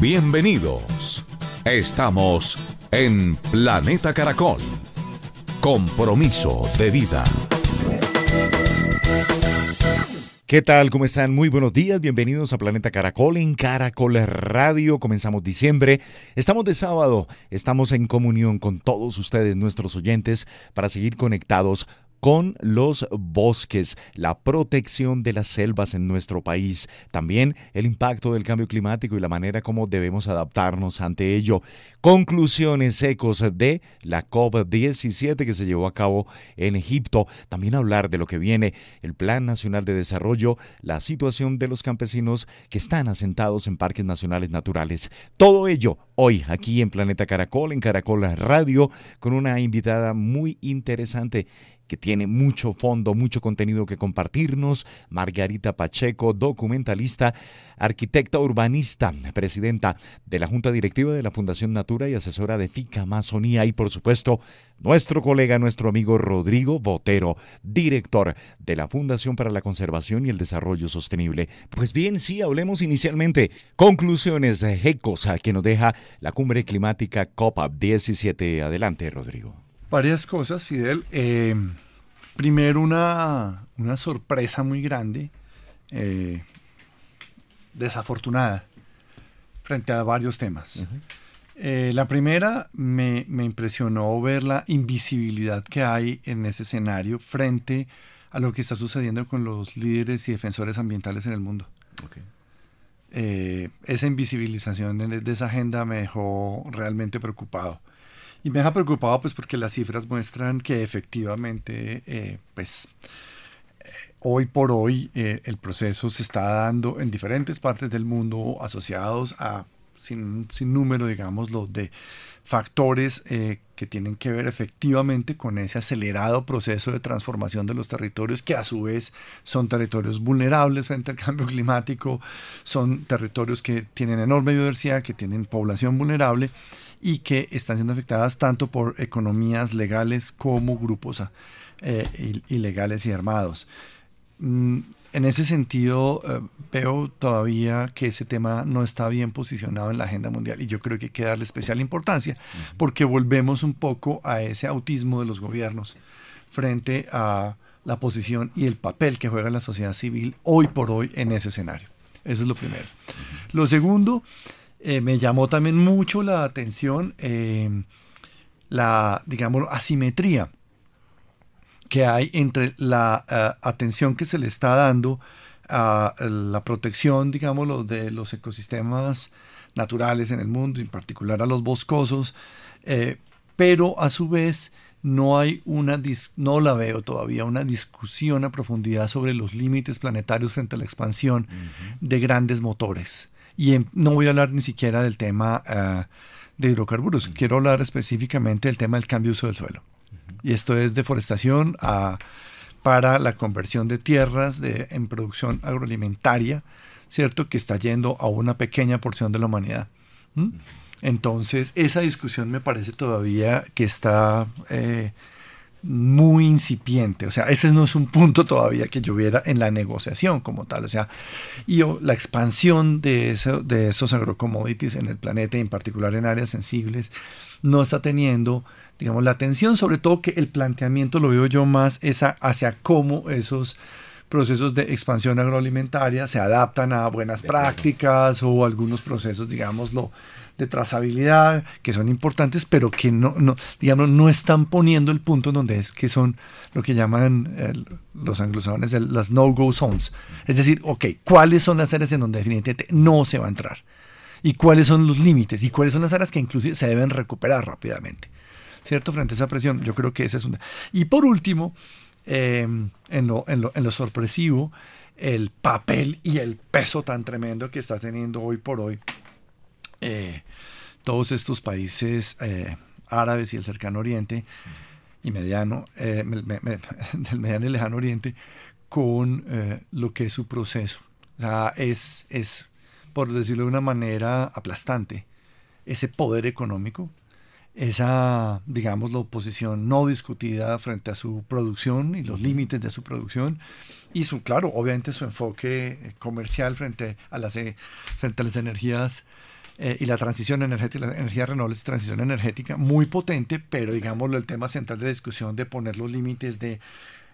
Bienvenidos. Estamos en Planeta Caracol. Compromiso de vida. ¿Qué tal? ¿Cómo están? Muy buenos días. Bienvenidos a Planeta Caracol en Caracol Radio. Comenzamos diciembre. Estamos de sábado. Estamos en comunión con todos ustedes, nuestros oyentes, para seguir conectados con los bosques, la protección de las selvas en nuestro país, también el impacto del cambio climático y la manera como debemos adaptarnos ante ello. Conclusiones ecos de la COP17 que se llevó a cabo en Egipto, también hablar de lo que viene, el Plan Nacional de Desarrollo, la situación de los campesinos que están asentados en parques nacionales naturales. Todo ello hoy aquí en Planeta Caracol, en Caracol Radio, con una invitada muy interesante que tiene mucho fondo, mucho contenido que compartirnos. Margarita Pacheco, documentalista, arquitecta urbanista, presidenta de la Junta Directiva de la Fundación Natura y asesora de FICA Amazonía. Y por supuesto, nuestro colega, nuestro amigo Rodrigo Botero, director de la Fundación para la Conservación y el Desarrollo Sostenible. Pues bien, sí, hablemos inicialmente. Conclusiones ecos que nos deja la cumbre climática COP 17. Adelante, Rodrigo. Varias cosas, Fidel. Eh, primero, una, una, sorpresa muy grande, eh, desafortunada, frente a varios temas. Eh, la primera, me, me, impresionó ver la invisibilidad que hay en ese escenario frente a lo que está sucediendo con los líderes y defensores ambientales en el mundo. Okay. Eh, esa invisibilización de esa agenda me dejó realmente preocupado. Y me deja preocupado pues porque las cifras muestran que efectivamente eh, pues eh, hoy por hoy eh, el proceso se está dando en diferentes partes del mundo asociados a sin, sin número digamos los de factores eh, que tienen que ver efectivamente con ese acelerado proceso de transformación de los territorios que a su vez son territorios vulnerables frente al cambio climático, son territorios que tienen enorme biodiversidad, que tienen población vulnerable y que están siendo afectadas tanto por economías legales como grupos eh, ilegales y armados. En ese sentido, eh, veo todavía que ese tema no está bien posicionado en la agenda mundial y yo creo que hay que darle especial importancia porque volvemos un poco a ese autismo de los gobiernos frente a la posición y el papel que juega la sociedad civil hoy por hoy en ese escenario. Eso es lo primero. Lo segundo, eh, me llamó también mucho la atención eh, la, digamos, asimetría que hay entre la uh, atención que se le está dando a la protección, digamos, de los ecosistemas naturales en el mundo, en particular a los boscosos, eh, pero a su vez no hay una, no la veo todavía, una discusión a profundidad sobre los límites planetarios frente a la expansión uh -huh. de grandes motores. Y en, no voy a hablar ni siquiera del tema uh, de hidrocarburos, uh -huh. quiero hablar específicamente del tema del cambio de uso del suelo y esto es deforestación para la conversión de tierras en producción agroalimentaria, ¿cierto? Que está yendo a una pequeña porción de la humanidad. Entonces, esa discusión me parece todavía que está eh, muy incipiente. O sea, ese no es un punto todavía que yo viera en la negociación como tal. O sea, y la expansión de esos agrocommodities en el planeta, y en particular en áreas sensibles, no está teniendo digamos, la atención, sobre todo que el planteamiento lo veo yo más esa, hacia cómo esos procesos de expansión agroalimentaria se adaptan a buenas de prácticas o algunos procesos, digámoslo, de trazabilidad que son importantes, pero que no, no, digamos, no están poniendo el punto en donde es que son lo que llaman eh, los anglosajones las no-go zones. Es decir, ok, ¿cuáles son las áreas en donde definitivamente no se va a entrar? ¿Y cuáles son los límites? ¿Y cuáles son las áreas que inclusive se deben recuperar rápidamente? ¿Cierto? Frente a esa presión. Yo creo que esa es una. Y por último, eh, en, lo, sorpresivo, el papel y el peso tan tremendo que está teniendo hoy por hoy eh, todos estos países eh, árabes y el cercano oriente y mediano, del mediano y lejano oriente, con lo que es su proceso. O sea, es, es, por decirlo de una manera, aplastante ese poder económico esa, digamos, la oposición no discutida frente a su producción y los límites de su producción y su, claro, obviamente su enfoque comercial frente a las, eh, frente a las energías eh, y la transición energética, la energía renovables y transición energética muy potente, pero digámoslo, el tema central de discusión de poner los límites de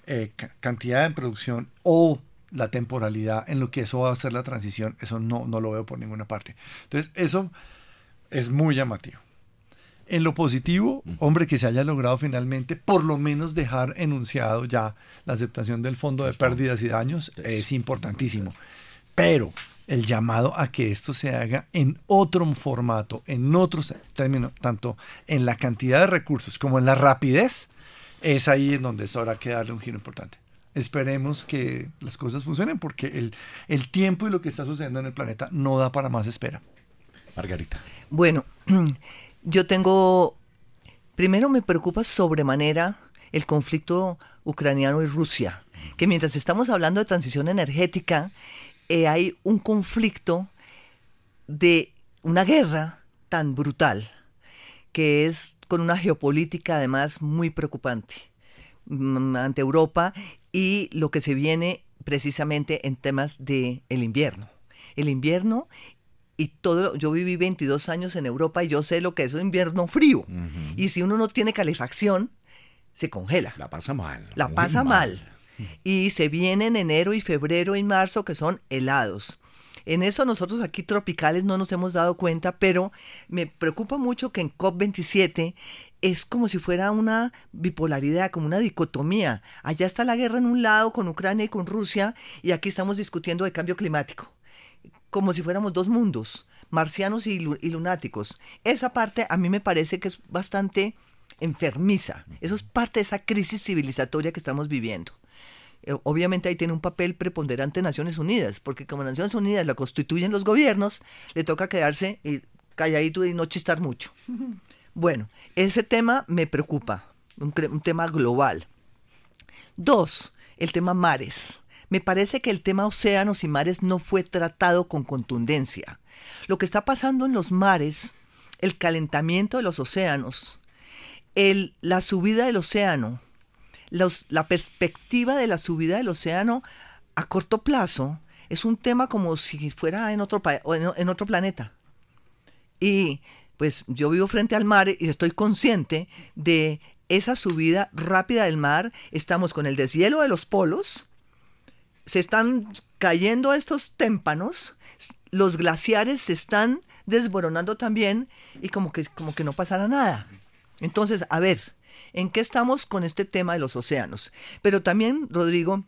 eh, cantidad de producción o la temporalidad en lo que eso va a hacer la transición, eso no, no lo veo por ninguna parte. Entonces, eso es muy llamativo. En lo positivo, hombre, que se haya logrado finalmente por lo menos dejar enunciado ya la aceptación del fondo de pérdidas y daños es importantísimo. Pero el llamado a que esto se haga en otro formato, en otros términos, tanto en la cantidad de recursos como en la rapidez, es ahí en donde es hora que darle un giro importante. Esperemos que las cosas funcionen porque el, el tiempo y lo que está sucediendo en el planeta no da para más espera. Margarita. Bueno, yo tengo, primero me preocupa sobremanera el conflicto ucraniano y Rusia, que mientras estamos hablando de transición energética, eh, hay un conflicto de una guerra tan brutal, que es con una geopolítica además muy preocupante mm, ante Europa y lo que se viene precisamente en temas del el invierno. El invierno y todo, yo viví 22 años en Europa y yo sé lo que es un invierno frío. Y si uno no tiene calefacción, se congela. La pasa mal. La pasa mal. Y se viene en enero y febrero y marzo que son helados. En eso nosotros aquí tropicales no nos hemos dado cuenta, pero me preocupa mucho que en COP27 es como si fuera una bipolaridad, como una dicotomía. Allá está la guerra en un lado con Ucrania y con Rusia y aquí estamos discutiendo de cambio climático como si fuéramos dos mundos, marcianos y, lunáticos. Esa parte a mí me parece que es bastante enfermiza. Eso es parte de esa crisis civilizatoria que estamos viviendo. Eh, obviamente ahí tiene un papel preponderante Naciones Unidas, porque como Naciones Unidas la constituyen los gobiernos, le toca quedarse calladito y no chistar mucho. Bueno, ese tema me preocupa, un tema global. Dos, el tema mares me parece que el tema océanos y mares no fue tratado con contundencia. Lo que está pasando en los mares, el calentamiento de los océanos, el, la subida del océano, la perspectiva de la subida del océano a corto plazo, es un tema como si fuera en otro, en otro planeta. Y pues yo vivo frente al mar y estoy consciente de esa subida rápida del mar. Estamos con el deshielo de los polos, se están cayendo estos témpanos, los glaciares se están desboronando también y como que, como que no pasará nada. Entonces, a ver, ¿en qué estamos con este tema de los océanos? Pero también, Rodrigo,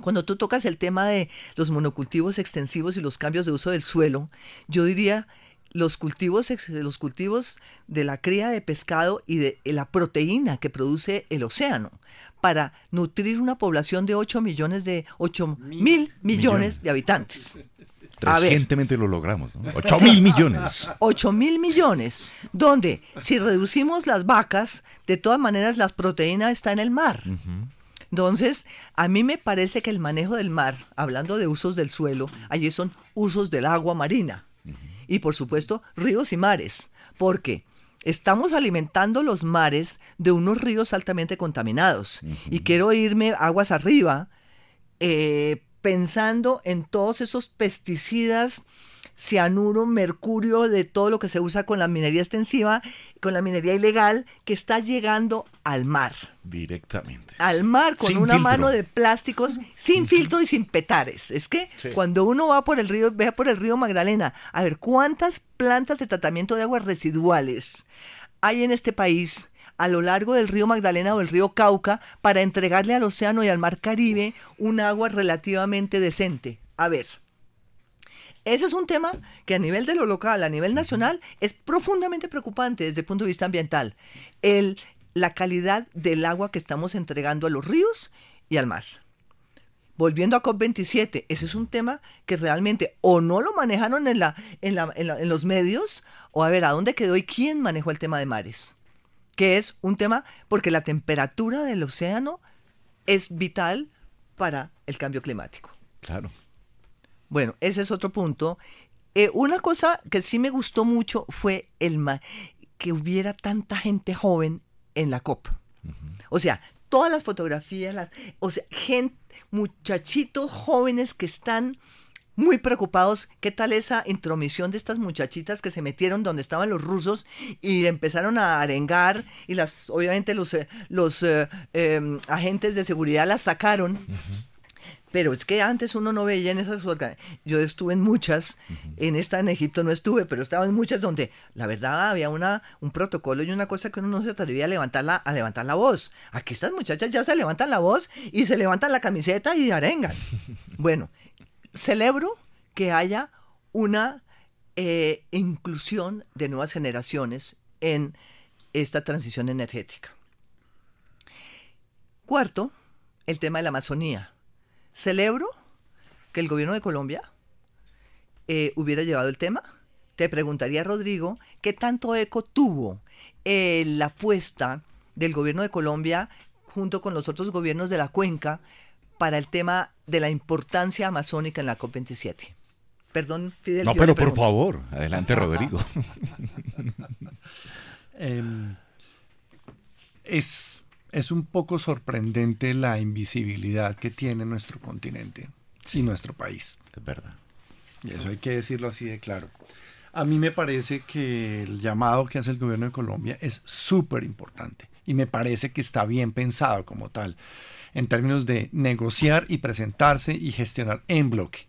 cuando tú tocas el tema de los monocultivos extensivos y los cambios de uso del suelo, yo diría los cultivos, los cultivos de la cría de pescado y de la proteína que produce el océano para nutrir una población de 8 millones de 8 mil millones, de habitantes. Recientemente lo logramos, ¿no? 8 mil millones. 8 mil millones, donde si reducimos las vacas, de todas maneras las proteínas están en el mar. Entonces, a mí me parece que el manejo del mar, hablando de usos del suelo, allí son usos del agua marina y por supuesto ríos y mares, porque estamos alimentando los mares de unos ríos altamente contaminados. Y quiero irme aguas arriba eh, pensando en todos esos pesticidas cianuro, mercurio, de todo lo que se usa con la minería extensiva, con la minería ilegal, que está llegando al mar. Directamente. Al mar con una mano de plásticos, sin filtro y sin petares. Es que cuando uno va por el río, vea por el río Magdalena, a ver cuántas plantas de tratamiento de aguas residuales hay en este país a lo largo del río Magdalena o el río Cauca para entregarle al océano y al mar Caribe un agua relativamente decente. A ver, ese es un tema que a nivel de lo local, a nivel nacional, es profundamente preocupante desde el punto de vista ambiental. El, la calidad del agua que estamos entregando a los ríos y al mar. volviendo a COP27, ese es un tema que realmente o no lo manejaron en, la, en, la, en, los medios, o a ver, ¿a dónde quedó y quién manejó el tema de mares? Que es un tema porque la temperatura del océano es vital para el cambio climático. Claro. Bueno, ese es otro punto. Eh, una cosa que sí me gustó mucho fue el que hubiera tanta gente joven en la COP. O sea, todas las fotografías, las, o sea, gente, muchachitos jóvenes que están muy preocupados. ¿Qué tal esa intromisión de estas muchachitas que se metieron donde estaban los rusos y empezaron a arengar y las, obviamente los, eh, los eh, em, agentes de seguridad las sacaron? Pero es que antes uno no veía en esas Yo estuve en muchas, en esta en Egipto no estuve, pero estaba en muchas donde la verdad había una, un protocolo y una cosa que uno no se atrevía a levantar la, a levantar la voz. Aquí estas muchachas ya se levantan la voz y se levantan la camiseta y arengan. Bueno, celebro que haya una eh, inclusión de nuevas generaciones en esta transición energética. Cuarto, el tema de la Amazonía. Celebro que el gobierno de Colombia eh, hubiera llevado el tema. Te preguntaría, Rodrigo, ¿qué tanto eco tuvo eh, la apuesta del gobierno de Colombia junto con los otros gobiernos de la cuenca para el tema de la importancia amazónica en la COP27? Perdón, Fidel. No, pero por favor, adelante, Rodrigo. Em, es es un poco sorprendente la invisibilidad que tiene nuestro continente y nuestro país. Es verdad. Y eso hay que decirlo así de claro. A mí me parece que el llamado que hace el gobierno de Colombia es súper importante y me parece que está bien pensado como tal, en términos de negociar y presentarse y gestionar en bloque.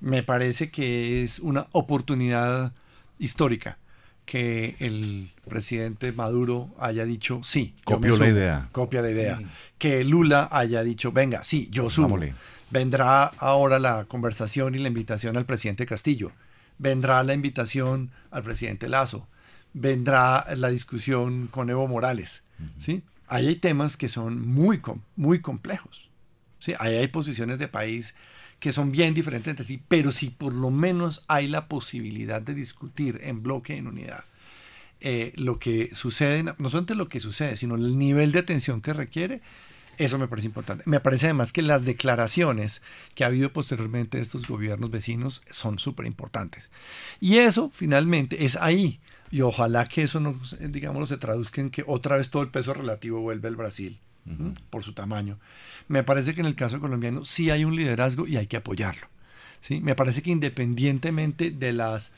Me parece que es una oportunidad histórica que el presidente Maduro haya dicho sí. Copio la idea. Copia la idea. Que Lula haya dicho, venga, sí, yo subo. Vendrá ahora la conversación y la invitación al presidente Castillo. Vendrá la invitación al presidente Lazo. Vendrá la discusión con Evo Morales. ¿sí? Ahí hay temas que son muy, muy complejos. ¿sí? Ahí hay posiciones de país que son bien diferentes entre sí, pero si por lo menos hay la posibilidad de discutir en bloque, en unidad, eh, lo que sucede, no solamente lo que sucede, sino el nivel de atención que requiere, eso me parece importante. Me parece además que las declaraciones que ha habido posteriormente de estos gobiernos vecinos son súper importantes. Y eso finalmente es ahí. Y ojalá que eso, no, se traduzca en que otra vez todo el peso relativo vuelve al Brasil por su tamaño. Me parece que en el caso colombiano sí hay un liderazgo y hay que apoyarlo. ¿sí? Me parece que independientemente de las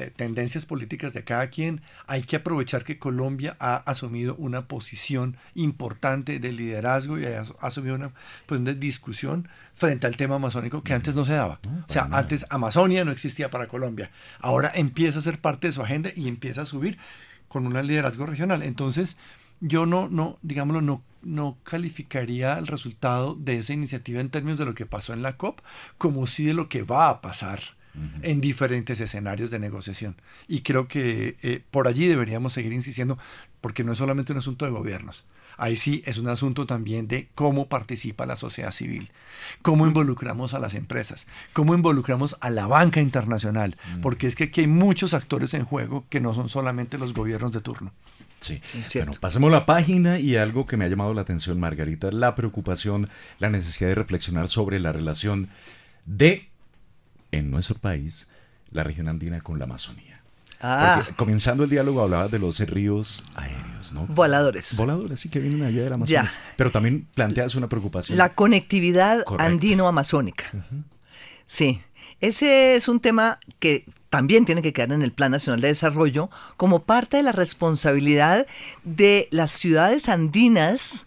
eh, tendencias políticas de cada quien, hay que aprovechar que Colombia ha asumido una posición importante de liderazgo y ha asumido una posición de discusión frente al tema amazónico que antes no se daba. o sea, antes Amazonia no existía para Colombia. Ahora empieza a ser parte de su agenda y empieza a subir con un liderazgo regional. Entonces, yo no, no, digámoslo, no, no calificaría el resultado de esa iniciativa en términos de lo que pasó en la COP, como sí de lo que va a pasar en diferentes escenarios de negociación. Y creo que eh, por allí deberíamos seguir insistiendo, porque no es solamente un asunto de gobiernos. Ahí sí es un asunto también de cómo participa la sociedad civil, cómo involucramos a las empresas, cómo involucramos a la banca internacional, porque es que aquí hay muchos actores en juego que no son solamente los gobiernos de turno. Sí, bueno, pasemos la página y algo que me ha llamado la atención, Margarita, la preocupación, la necesidad de reflexionar sobre la relación de, en nuestro país, la región andina con la Amazonía. Ah. comenzando el diálogo hablaba de los ríos aéreos, ¿no? Voladores. Voladores, sí, que vienen allá del Amazonas. Pero también planteas una preocupación. La conectividad andino-amazónica. Sí, ese es un tema que también tiene que quedar en el Plan Nacional de Desarrollo como parte de la responsabilidad de las ciudades andinas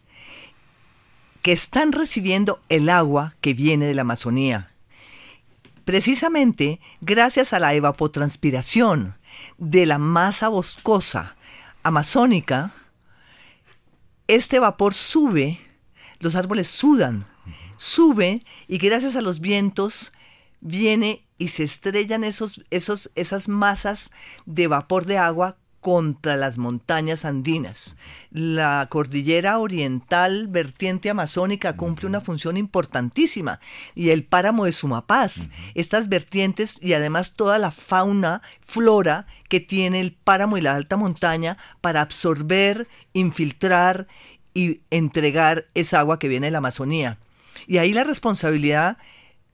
que están recibiendo el agua que viene de la Amazonía. Precisamente gracias a la evapotranspiración de la masa boscosa amazónica, este vapor sube, los árboles sudan, sube y gracias a los vientos viene y se estrellan esos, esos, esas masas de vapor de agua contra las montañas andinas. La cordillera oriental vertiente amazónica cumple una función importantísima y el páramo de Sumapaz, estas vertientes y además toda la fauna, flora que tiene el páramo y la alta montaña para absorber, infiltrar y entregar esa agua que viene de la Amazonía. Y ahí la responsabilidad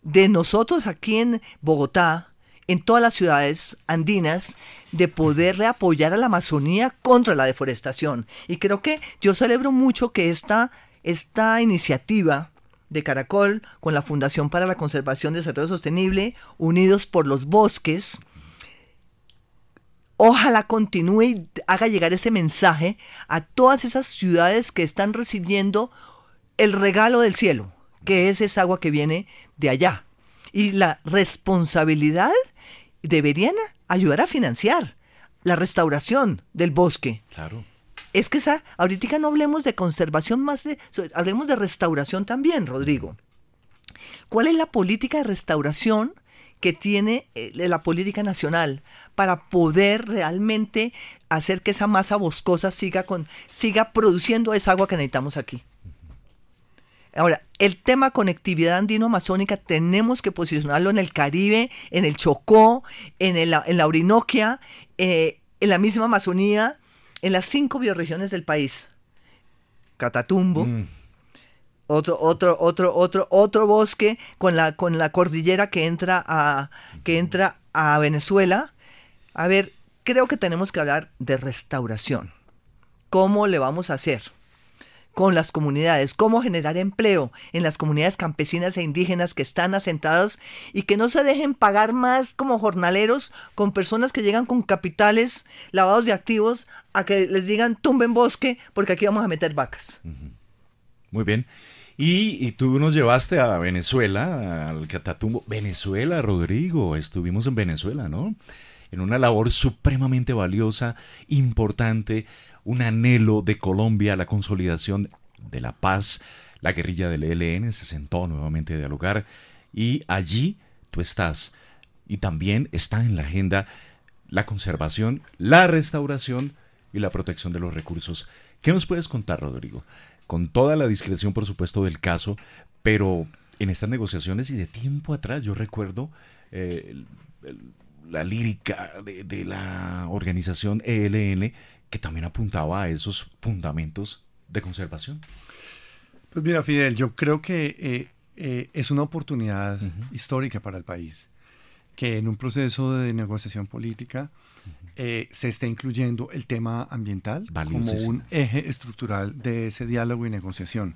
de nosotros aquí en Bogotá, en todas las ciudades andinas de poderle apoyar a la Amazonía contra la deforestación. Y creo que yo celebro mucho que esta, esta iniciativa de Caracol con la Fundación para la Conservación de Desarrollo Sostenible, Unidos por los Bosques, ojalá continúe y haga llegar ese mensaje a todas esas ciudades que están recibiendo el regalo del cielo, que es esa agua que viene de allá. Y la responsabilidad deberían ayudar a financiar la restauración del bosque. Claro. Es que esa, ahorita no hablemos de conservación más de, hablemos de restauración también, Rodrigo. ¿Cuál es la política de restauración que tiene eh, la política nacional para poder realmente hacer que esa masa boscosa siga con siga produciendo esa agua que necesitamos aquí? Ahora, el tema conectividad andino-amazónica tenemos que posicionarlo en el Caribe, en el Chocó, en, el, en la Orinoquia, eh, en la misma Amazonía, en las cinco bioregiones del país. Catatumbo, mm. otro, otro, otro, otro, otro bosque con la, con la cordillera que entra a, que entra a Venezuela. A ver, creo que tenemos que hablar de restauración. ¿Cómo le vamos a hacer? Con las comunidades, cómo generar empleo en las comunidades campesinas e indígenas que están asentados y que no se dejen pagar más como jornaleros con personas que llegan con capitales lavados de activos a que les digan tumben bosque porque aquí vamos a meter vacas. Muy bien. Y, tú nos llevaste a Venezuela, al Catatumbo. Venezuela, Rodrigo, estuvimos en Venezuela, ¿no? En una labor supremamente valiosa, importante, un anhelo de Colombia, la consolidación de la paz. La guerrilla del ELN se sentó nuevamente a dialogar y allí tú estás. Y también está en la agenda la conservación, la restauración y la protección de los recursos. ¿Qué nos puedes contar, Rodrigo? Con toda la discreción, por supuesto, del caso, pero en estas negociaciones y de tiempo atrás, yo recuerdo eh, la lírica de, de, la organización ELN que también apuntaba a esos fundamentos de conservación. Pues mira, Fidel, yo creo que eh, eh, es una oportunidad histórica para el país que en un proceso de negociación política eh, se esté incluyendo el tema ambiental como un eje estructural de ese diálogo y negociación.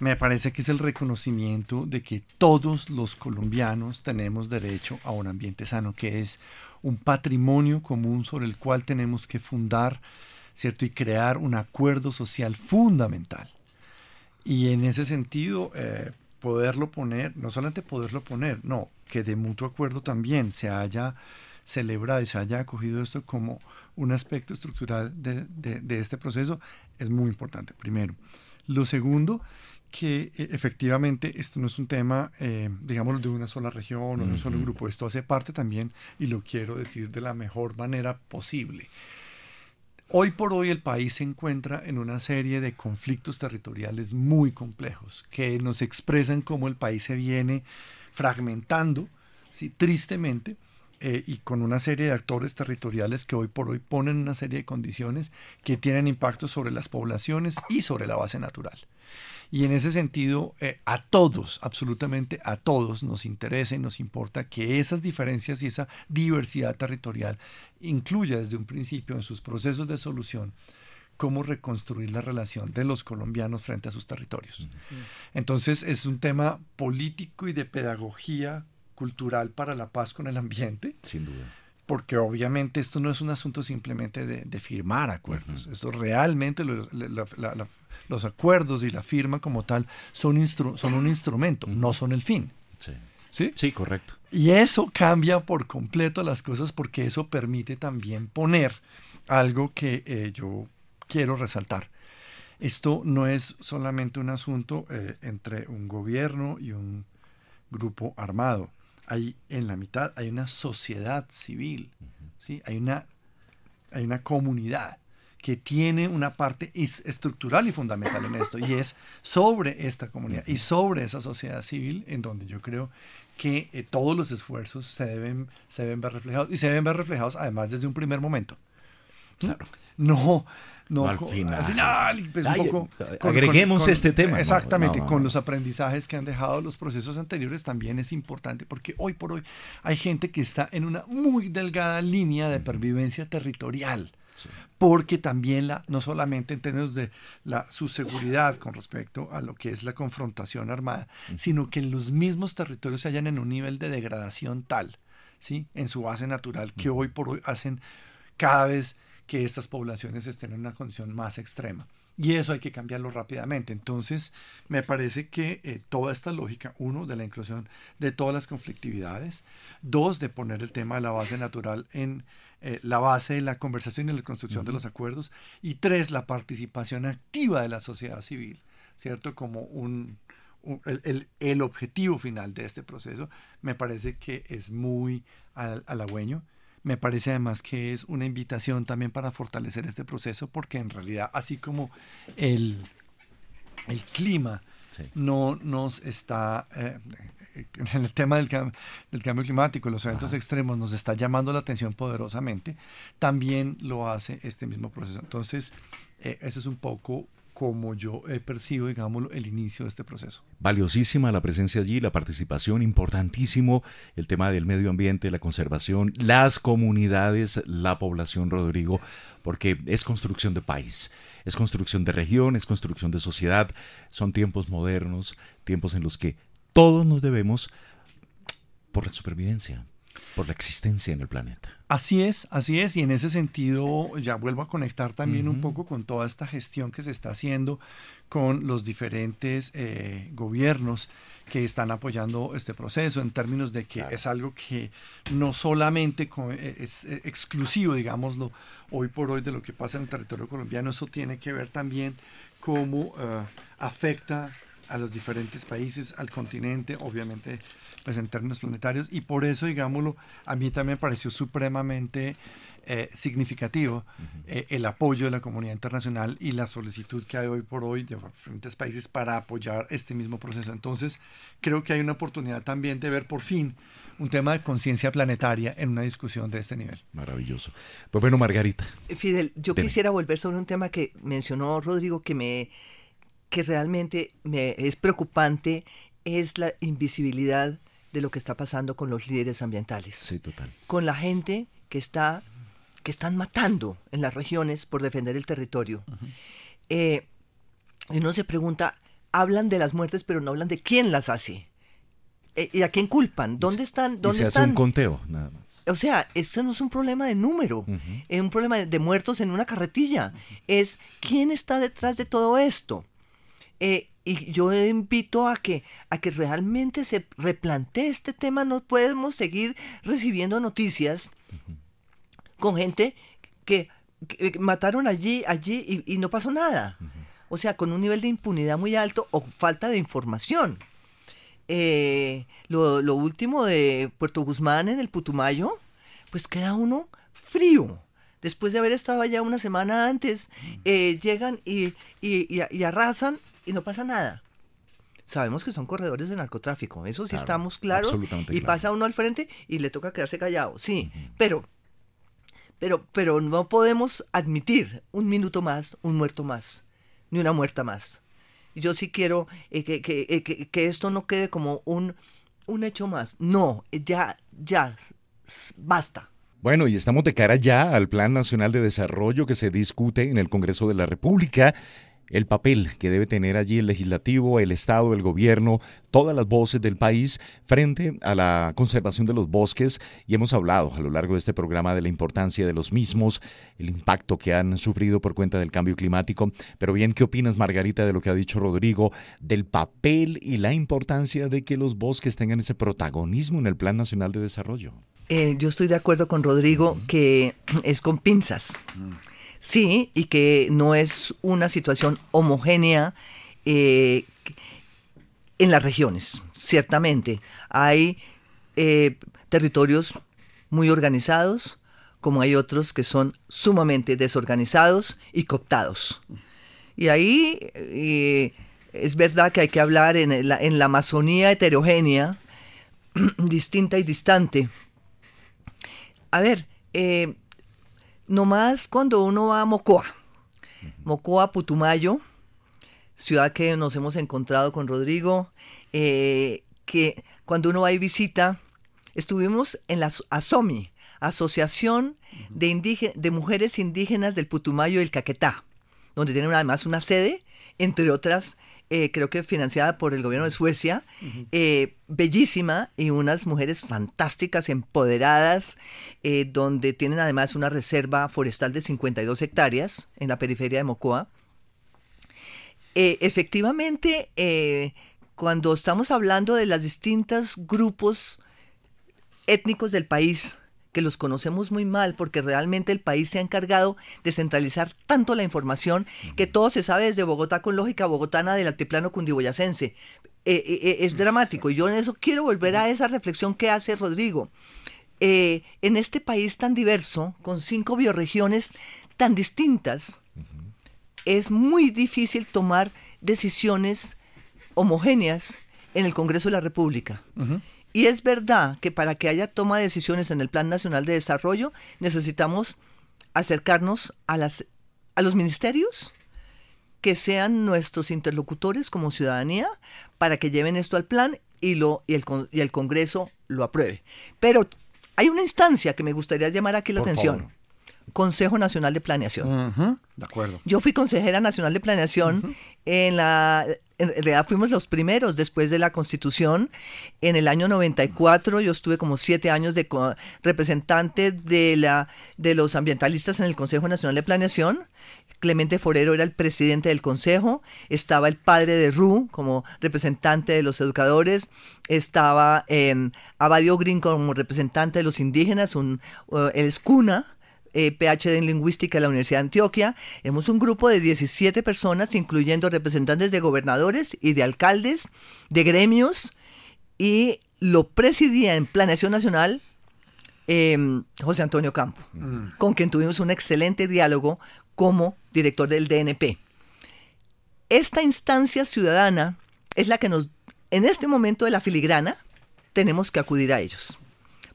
Me parece que es el reconocimiento de que todos los colombianos tenemos derecho a un ambiente sano, que es un patrimonio común sobre el cual tenemos que fundar, ¿cierto? Y crear un acuerdo social fundamental. Y en ese sentido, eh, poderlo poner, no solamente poderlo poner, no, que de mutuo acuerdo también se haya celebrado y se haya acogido esto como un aspecto estructural de, de este proceso, es muy importante, primero. Lo segundo, que eh, efectivamente esto no es un tema, eh, digamos, de una sola región o de un solo grupo. Esto hace parte también, y lo quiero decir de la mejor manera posible. Hoy por hoy el país se encuentra en una serie de conflictos territoriales muy complejos que nos expresan cómo el país se viene fragmentando, ¿sí? tristemente, eh, y con una serie de actores territoriales que hoy por hoy ponen una serie de condiciones que tienen impacto sobre las poblaciones y sobre la base natural. Y en ese sentido, eh, a todos, absolutamente a todos, nos interesa y nos importa que esas diferencias y esa diversidad territorial incluya desde un principio en sus procesos de solución cómo reconstruir la relación de los colombianos frente a sus territorios. Entonces es un tema político y de pedagogía cultural para la paz con el ambiente. Sin duda. Porque obviamente esto no es un asunto simplemente de, firmar acuerdos. Esto realmente la, los acuerdos y la firma como tal son, son un instrumento, no son el fin. Sí. ¿Sí? sí, correcto. Y eso cambia por completo las cosas porque eso permite también poner algo que eh, yo quiero resaltar. Esto no es solamente un asunto eh, entre un gobierno y un grupo armado. Hay en la mitad hay una sociedad civil, ¿sí? Hay una hay una comunidad que tiene una parte estructural y fundamental en esto, y es sobre esta comunidad y sobre esa sociedad civil, en donde yo creo que eh, todos los esfuerzos se deben, se deben ver reflejados, y se deben ver reflejados además desde un primer momento. Claro. No, no, al final. Pues, un poco, agreguemos este tema. Exactamente, con los aprendizajes que han dejado los procesos anteriores también es importante, porque hoy por hoy hay gente que está en una muy delgada línea de pervivencia territorial porque también la, no solamente en términos de la, su seguridad con respecto a lo que es la confrontación armada, sino que los mismos territorios se hallan en un nivel de degradación tal, ¿sí? en su base natural, que hoy por hoy hacen cada vez que estas poblaciones estén en una condición más extrema. Y eso hay que cambiarlo rápidamente. Entonces, me parece que eh, toda esta lógica, uno, de la inclusión de todas las conflictividades, dos, de poner el tema de la base natural en eh, la base de la conversación y la construcción de los acuerdos, y tres, la participación activa de la sociedad civil, ¿cierto? Como un, el, el, objetivo final de este proceso, me parece que es muy halagüeño. Me parece además que es una invitación también para fortalecer este proceso, porque en realidad, así como el, el clima no nos está, eh, en el tema del, del, cambio climático, los eventos extremos, nos está llamando la atención poderosamente, también lo hace este mismo proceso. Entonces, eh, eso es un poco como yo percibo, digamos, el inicio de este proceso. Valiosísima la presencia allí, la participación, importantísimo el tema del medio ambiente, la conservación, las comunidades, la población, Rodrigo, porque es construcción de país, es construcción de región, es construcción de sociedad, son tiempos modernos, tiempos en los que todos nos debemos por la supervivencia, por la existencia en el planeta. Así es, así es, y en ese sentido ya vuelvo a conectar también un poco con toda esta gestión que se está haciendo con los diferentes eh, gobiernos que están apoyando este proceso en términos de que es algo que no solamente eh, es eh, exclusivo, digámoslo, hoy por hoy de lo que pasa en el territorio colombiano, eso tiene que ver también cómo afecta a los diferentes países, al continente, obviamente pues en términos planetarios, y por eso, digámoslo, a mí también me pareció supremamente eh, significativo eh, el apoyo de la comunidad internacional y la solicitud que hay hoy por hoy de diferentes países para apoyar este mismo proceso. Entonces, creo que hay una oportunidad también de ver por fin un tema de conciencia planetaria en una discusión de este nivel. Maravilloso. Pues bueno, Margarita. Fidel, yo quisiera volver sobre un tema que mencionó Rodrigo que me que realmente me es preocupante es la invisibilidad de lo que está pasando con los líderes ambientales. Sí, total. Con la gente que está que están matando en las regiones por defender el territorio. Eh, y uno se pregunta, hablan de las muertes, pero no hablan de quién las hace. Eh, ¿Y a quién culpan? ¿Dónde están? ¿Dónde y se están? Hace un conteo, nada más. O sea, esto no es un problema de número, es un problema de muertos en una carretilla. Es quién está detrás de todo esto. Eh, y yo invito a que, a que realmente se replantee este tema. No podemos seguir recibiendo noticias con gente que, mataron allí, allí y, no pasó nada. O sea, con un nivel de impunidad muy alto o falta de información. Eh, lo, lo, último de Puerto Guzmán en el Putumayo, pues queda uno frío. Después de haber estado allá una semana antes, eh, llegan y, y, y, arrasan y no pasa nada. Sabemos que son corredores de narcotráfico, eso sí estamos claros. Y pasa uno al frente y le toca quedarse callado, sí. Pero, pero, pero no podemos admitir un minuto más, un muerto más, ni una muerta más. Yo sí quiero eh, que, eh, que, que, esto no quede como un, un hecho más. No, ya, ya, basta. Bueno, y estamos de cara ya al Plan Nacional de Desarrollo que se discute en el Congreso de la República el papel que debe tener allí el legislativo, el Estado, el gobierno, todas las voces del país frente a la conservación de los bosques y hemos hablado a lo largo de este programa de la importancia de los mismos, el impacto que han sufrido por cuenta del cambio climático. Pero bien, ¿qué opinas Margarita de lo que ha dicho Rodrigo del papel y la importancia de que los bosques tengan ese protagonismo en el Plan Nacional de Desarrollo? Eh, yo estoy de acuerdo con Rodrigo que es con pinzas. Mm. Sí, y que no es una situación homogénea eh, en las regiones, ciertamente. Hay eh, territorios muy organizados, como hay otros que son sumamente desorganizados y cooptados. Y ahí eh, es verdad que hay que hablar en la, en la Amazonía heterogénea, distinta y distante. A ver, eh, nomás cuando uno va a Mocoa, Mocoa, Putumayo, ciudad que nos hemos encontrado con Rodrigo, eh, que cuando uno va y visita, estuvimos en la ASOMI, Asociación de, de Mujeres Indígenas del Putumayo y el Caquetá, donde tienen además una sede, entre otras, eh, creo que financiada por el gobierno de Suecia, eh, bellísima y unas mujeres fantásticas, empoderadas, eh, donde tienen además una reserva forestal de 52 hectáreas en la periferia de Mocoa. efectivamente, cuando estamos hablando de los distintos grupos étnicos del país, que los conocemos muy mal porque realmente el país se ha encargado de centralizar tanto la información que todo se sabe desde Bogotá con lógica bogotana del altiplano cundiboyacense. Eh, eh, eh, es dramático. Yo en eso quiero volver a esa reflexión que hace Rodrigo. en este país tan diverso, con cinco bioregiones tan distintas, es muy difícil tomar decisiones homogéneas en el Congreso de la República. Y es verdad que para que haya toma de decisiones en el Plan Nacional de Desarrollo necesitamos acercarnos a, las, a los ministerios que sean nuestros interlocutores como ciudadanía para que lleven esto al plan y, lo, y, el, y el Congreso lo apruebe. Pero hay una instancia que me gustaría llamar aquí la atención. Consejo Nacional de Planeación. De acuerdo. Yo fui consejera nacional de planeación en la en realidad fuimos los primeros después de la constitución. En el año 94 yo estuve como siete años de representante de, la, de los ambientalistas en el Consejo Nacional de Planeación. Clemente Forero era el presidente del consejo, estaba el padre de Ru como representante de los educadores, estaba eh, Abadio Green como representante de los indígenas, un, uh, él es cuna, eh, PhD en Lingüística de la Universidad de Antioquia. Hemos un grupo de 17 personas, incluyendo representantes de gobernadores y de alcaldes, de gremios, y lo presidía en Planeación Nacional em, José Antonio Campo, mm. con quien tuvimos un excelente diálogo como director del DNP. Esta instancia ciudadana es la que nos, en este momento de la filigrana, tenemos que acudir a ellos.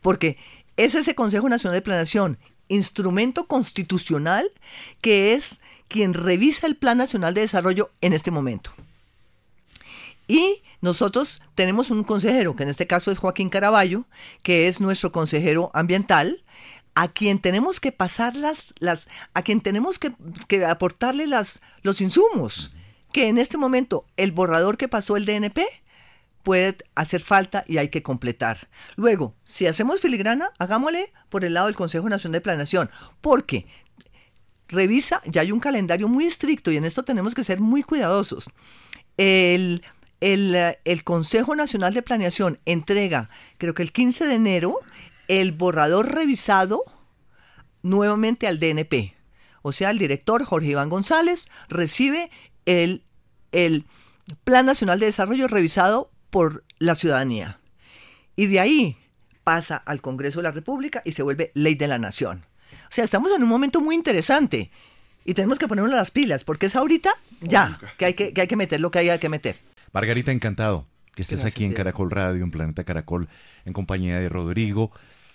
Porque es ese Consejo Nacional de Planeación instrumento constitucional que es quien revisa el Plan Nacional de Desarrollo en este momento. Y nosotros tenemos un consejero, que en este caso es Joaquín Caraballo, que es nuestro consejero ambiental, a quien tenemos que pasar las, las a quien tenemos que, que aportarle las, los insumos, que en este momento el borrador que pasó el DNP puede hacer falta y hay que completar. Luego, si hacemos filigrana, hagámosle por el lado del Consejo Nacional de Planeación, porque revisa, ya hay un calendario muy estricto y en esto tenemos que ser muy cuidadosos. El, el, Consejo Nacional de Planeación entrega, creo que el 15 de enero, el borrador revisado nuevamente al DNP. O sea, el director Jorge Iván González recibe el, el Plan Nacional de Desarrollo revisado por la ciudadanía. Y de ahí pasa al Congreso de la República y se vuelve ley de la nación. O sea, estamos en un momento muy interesante y tenemos que ponernos las pilas porque es ahorita ya que hay que, hay que meter lo que haya que meter. Margarita, encantado que estés aquí en Caracol Radio, en Planeta Caracol, en compañía de Rodrigo.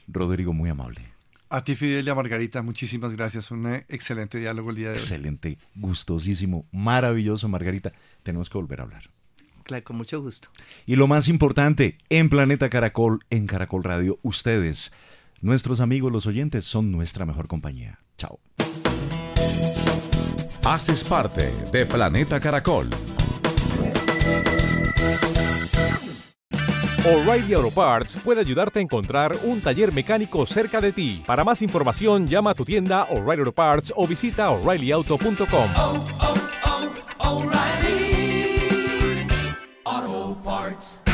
Rodrigo, muy amable. A ti, Fidel y a Margarita, muchísimas gracias. Un excelente diálogo el día de hoy. Excelente, gustosísimo, maravilloso, Margarita. Tenemos que volver a hablar con mucho gusto. Y lo más importante, en Planeta Caracol, en Caracol Radio, ustedes, nuestros amigos, los oyentes, son nuestra mejor compañía. Chao. Haces parte de Planeta Caracol. O'Reilly Auto Parts puede ayudarte a encontrar un taller mecánico cerca de ti. Para más información, llama a tu tienda O'Reilly Auto Parts o visita oreillyauto.com. parts.